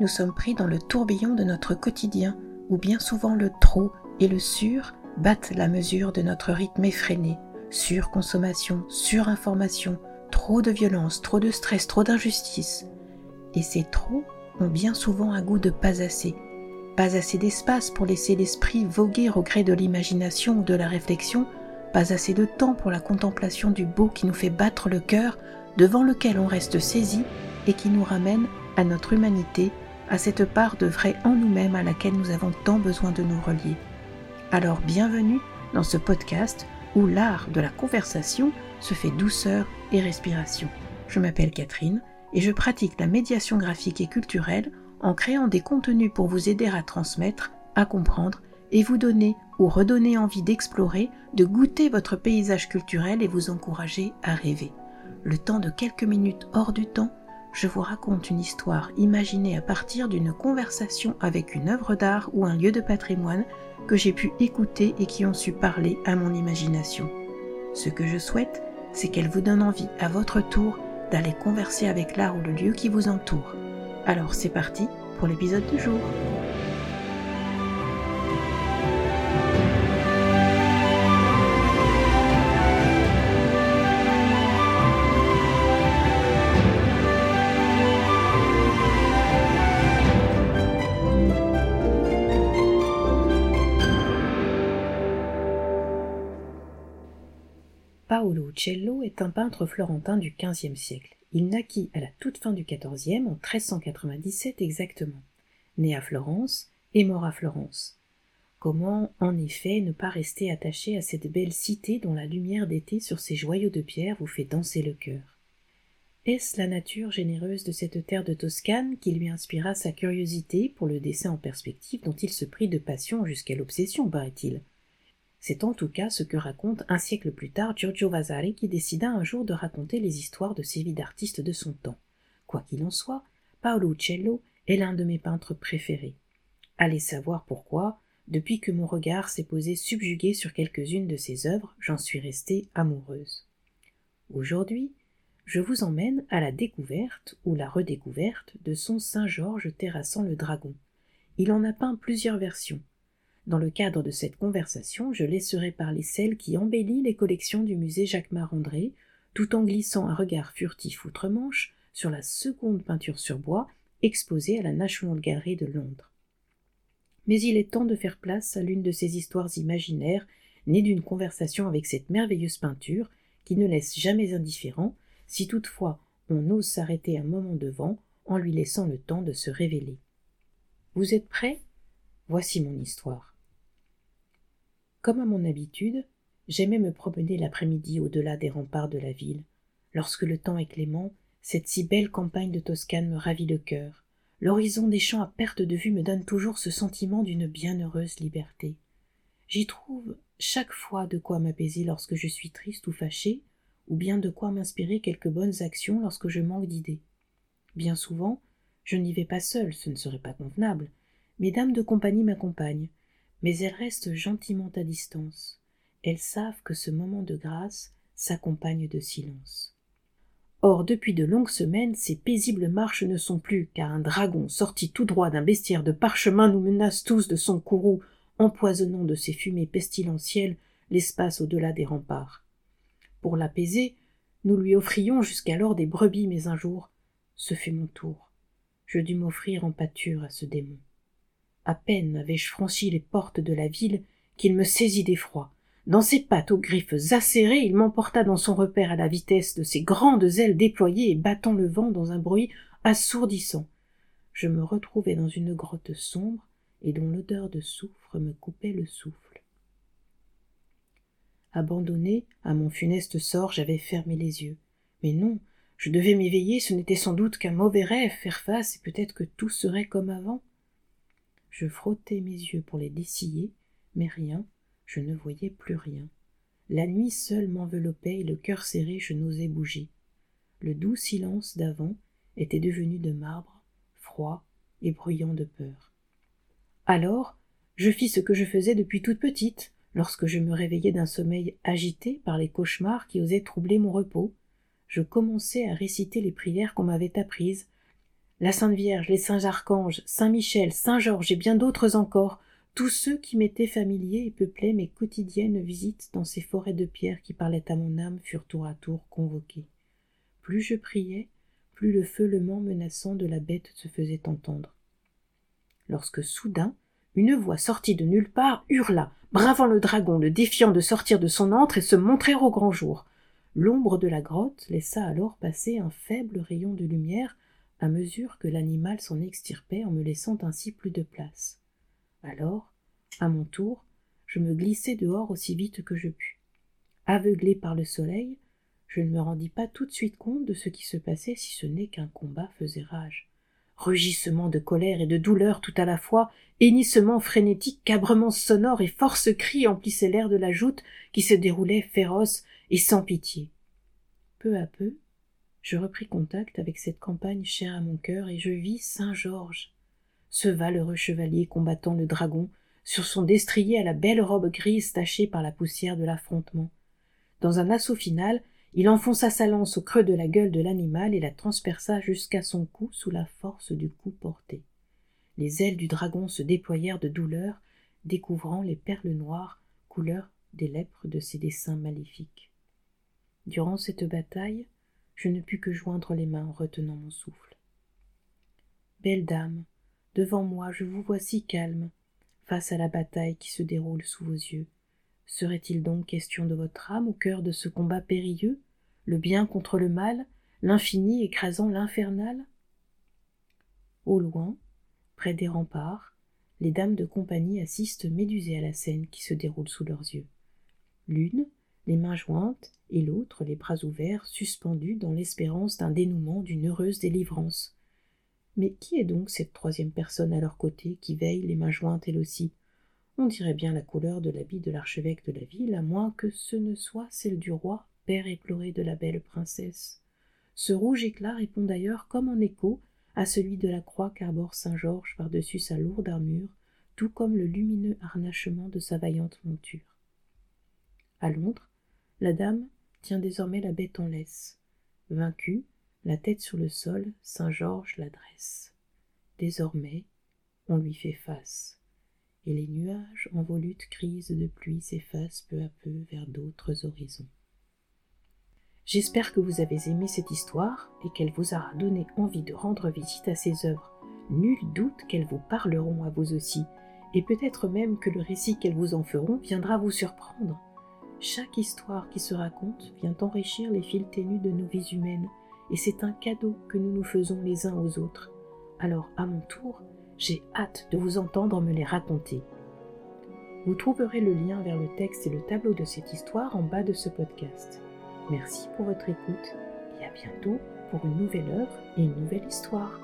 nous sommes pris dans le tourbillon de notre quotidien, où bien souvent le trop et le sur battent la mesure de notre rythme effréné. Surconsommation, surinformation, trop de violence, trop de stress, trop d'injustice. Et ces trop ont bien souvent un goût de pas assez. Pas assez d'espace pour laisser l'esprit voguer au gré de l'imagination ou de la réflexion, pas assez de temps pour la contemplation du beau qui nous fait battre le cœur, devant lequel on reste saisi et qui nous ramène à notre humanité, à cette part de vrai en nous-mêmes à laquelle nous avons tant besoin de nous relier. Alors bienvenue dans ce podcast où l'art de la conversation se fait douceur et respiration. Je m'appelle Catherine et je pratique la médiation graphique et culturelle en créant des contenus pour vous aider à transmettre, à comprendre et vous donner ou redonner envie d'explorer, de goûter votre paysage culturel et vous encourager à rêver. Le temps de quelques minutes hors du temps, je vous raconte une histoire imaginée à partir d'une conversation avec une œuvre d'art ou un lieu de patrimoine que j'ai pu écouter et qui ont su parler à mon imagination. Ce que je souhaite, c'est qu'elle vous donne envie à votre tour d'aller converser avec l'art ou le lieu qui vous entoure. Alors c'est parti pour l'épisode du jour. Paolo Uccello est un peintre florentin du XVe siècle. Il naquit à la toute fin du XIVe, en 1397 exactement. Né à Florence et mort à Florence. Comment, en effet, ne pas rester attaché à cette belle cité dont la lumière d'été sur ses joyaux de pierre vous fait danser le cœur? Est-ce la nature généreuse de cette terre de Toscane qui lui inspira sa curiosité pour le dessin en perspective dont il se prit de passion jusqu'à l'obsession, paraît-il? C'est en tout cas ce que raconte un siècle plus tard Giorgio Vasari qui décida un jour de raconter les histoires de ces vies d'artistes de son temps. Quoi qu'il en soit, Paolo Uccello est l'un de mes peintres préférés. Allez savoir pourquoi, depuis que mon regard s'est posé subjugué sur quelques-unes de ses œuvres, j'en suis restée amoureuse. Aujourd'hui, je vous emmène à la découverte ou la redécouverte de son Saint-Georges terrassant le dragon. Il en a peint plusieurs versions, dans le cadre de cette conversation, je laisserai parler celle qui embellit les collections du musée Jacques Marandré, tout en glissant un regard furtif outre-Manche sur la seconde peinture sur bois exposée à la National Gallery de Londres. Mais il est temps de faire place à l'une de ces histoires imaginaires nées d'une conversation avec cette merveilleuse peinture qui ne laisse jamais indifférent si toutefois on ose s'arrêter un moment devant en lui laissant le temps de se révéler. Vous êtes prêts? Voici mon histoire. Comme à mon habitude, j'aimais me promener l'après-midi au-delà des remparts de la ville. Lorsque le temps est clément, cette si belle campagne de Toscane me ravit le cœur. L'horizon des champs à perte de vue me donne toujours ce sentiment d'une bienheureuse liberté. J'y trouve chaque fois de quoi m'apaiser lorsque je suis triste ou fâchée, ou bien de quoi m'inspirer quelques bonnes actions lorsque je manque d'idées. Bien souvent, je n'y vais pas seule, ce ne serait pas convenable. Mes dames de compagnie m'accompagnent, mais elles restent gentiment à distance. Elles savent que ce moment de grâce s'accompagne de silence. Or, depuis de longues semaines, ces paisibles marches ne sont plus, car un dragon sorti tout droit d'un bestiaire de parchemin nous menace tous de son courroux, empoisonnant de ses fumées pestilentielles l'espace au-delà des remparts. Pour l'apaiser, nous lui offrions jusqu'alors des brebis, mais un jour, ce fut mon tour. Je dus m'offrir en pâture à ce démon. À peine avais-je franchi les portes de la ville qu'il me saisit d'effroi. Dans ses pattes aux griffes acérées, il m'emporta dans son repère à la vitesse de ses grandes ailes déployées et battant le vent dans un bruit assourdissant. Je me retrouvai dans une grotte sombre et dont l'odeur de soufre me coupait le souffle. Abandonné à mon funeste sort, j'avais fermé les yeux. Mais non, je devais m'éveiller, ce n'était sans doute qu'un mauvais rêve, faire face, et peut-être que tout serait comme avant. Je frottai mes yeux pour les dessiller, mais rien, je ne voyais plus rien. La nuit seule m'enveloppait et le cœur serré je n'osais bouger. Le doux silence d'avant était devenu de marbre, froid et bruyant de peur. Alors, je fis ce que je faisais depuis toute petite, lorsque je me réveillais d'un sommeil agité par les cauchemars qui osaient troubler mon repos. Je commençai à réciter les prières qu'on m'avait apprises, la Sainte Vierge, les saints archanges, Saint Michel, Saint Georges et bien d'autres encore, tous ceux qui m'étaient familiers et peuplaient mes quotidiennes visites dans ces forêts de pierre qui parlaient à mon âme furent tour à tour convoqués. Plus je priais, plus le feulement menaçant de la bête se faisait entendre. Lorsque soudain, une voix sortie de nulle part hurla, bravant le dragon, le défiant de sortir de son antre et se montrer au grand jour. L'ombre de la grotte laissa alors passer un faible rayon de lumière à mesure que l'animal s'en extirpait en me laissant ainsi plus de place. Alors, à mon tour, je me glissai dehors aussi vite que je pus. Aveuglé par le soleil, je ne me rendis pas tout de suite compte de ce qui se passait si ce n'est qu'un combat faisait rage. Rugissements de colère et de douleur tout à la fois, hennissements frénétiques, cabrements sonores et force cris emplissaient l'air de la joute qui se déroulait féroce et sans pitié. Peu à peu, je repris contact avec cette campagne chère à mon cœur et je vis Saint Georges, ce valeureux chevalier combattant le dragon sur son destrier à la belle robe grise tachée par la poussière de l'affrontement. Dans un assaut final, il enfonça sa lance au creux de la gueule de l'animal et la transperça jusqu'à son cou sous la force du coup porté. Les ailes du dragon se déployèrent de douleur, découvrant les perles noires, couleur des lèpres de ses dessins maléfiques. Durant cette bataille, je ne pus que joindre les mains en retenant mon souffle. Belle dame, Devant moi, je vous vois si calme, face à la bataille qui se déroule sous vos yeux. Serait-il donc question de votre âme au cœur de ce combat périlleux, le bien contre le mal, l'infini écrasant l'infernal? Au loin, près des remparts, les dames de compagnie assistent médusées à la scène qui se déroule sous leurs yeux. L'une, les mains jointes, et l'autre, les bras ouverts, suspendus dans l'espérance d'un dénouement, d'une heureuse délivrance. Mais qui est donc cette troisième personne à leur côté qui veille les mains jointes elle aussi? On dirait bien la couleur de l'habit de l'archevêque de la ville, à moins que ce ne soit celle du roi, père éploré de la belle princesse. Ce rouge éclat répond d'ailleurs comme en écho à celui de la croix qu'arbore saint Georges par-dessus sa lourde armure, tout comme le lumineux harnachement de sa vaillante monture. À Londres, la dame tient désormais la bête en laisse. Vaincue, la tête sur le sol, Saint Georges l'adresse. Désormais, on lui fait face, et les nuages en volutes crises de pluie s'effacent peu à peu vers d'autres horizons. J'espère que vous avez aimé cette histoire et qu'elle vous aura donné envie de rendre visite à ces œuvres. Nul doute qu'elles vous parleront à vous aussi, et peut-être même que le récit qu'elles vous en feront viendra vous surprendre. Chaque histoire qui se raconte vient enrichir les fils ténus de nos vies humaines, et c'est un cadeau que nous nous faisons les uns aux autres. Alors, à mon tour, j'ai hâte de vous entendre me les raconter. Vous trouverez le lien vers le texte et le tableau de cette histoire en bas de ce podcast. Merci pour votre écoute et à bientôt pour une nouvelle œuvre et une nouvelle histoire.